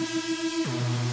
you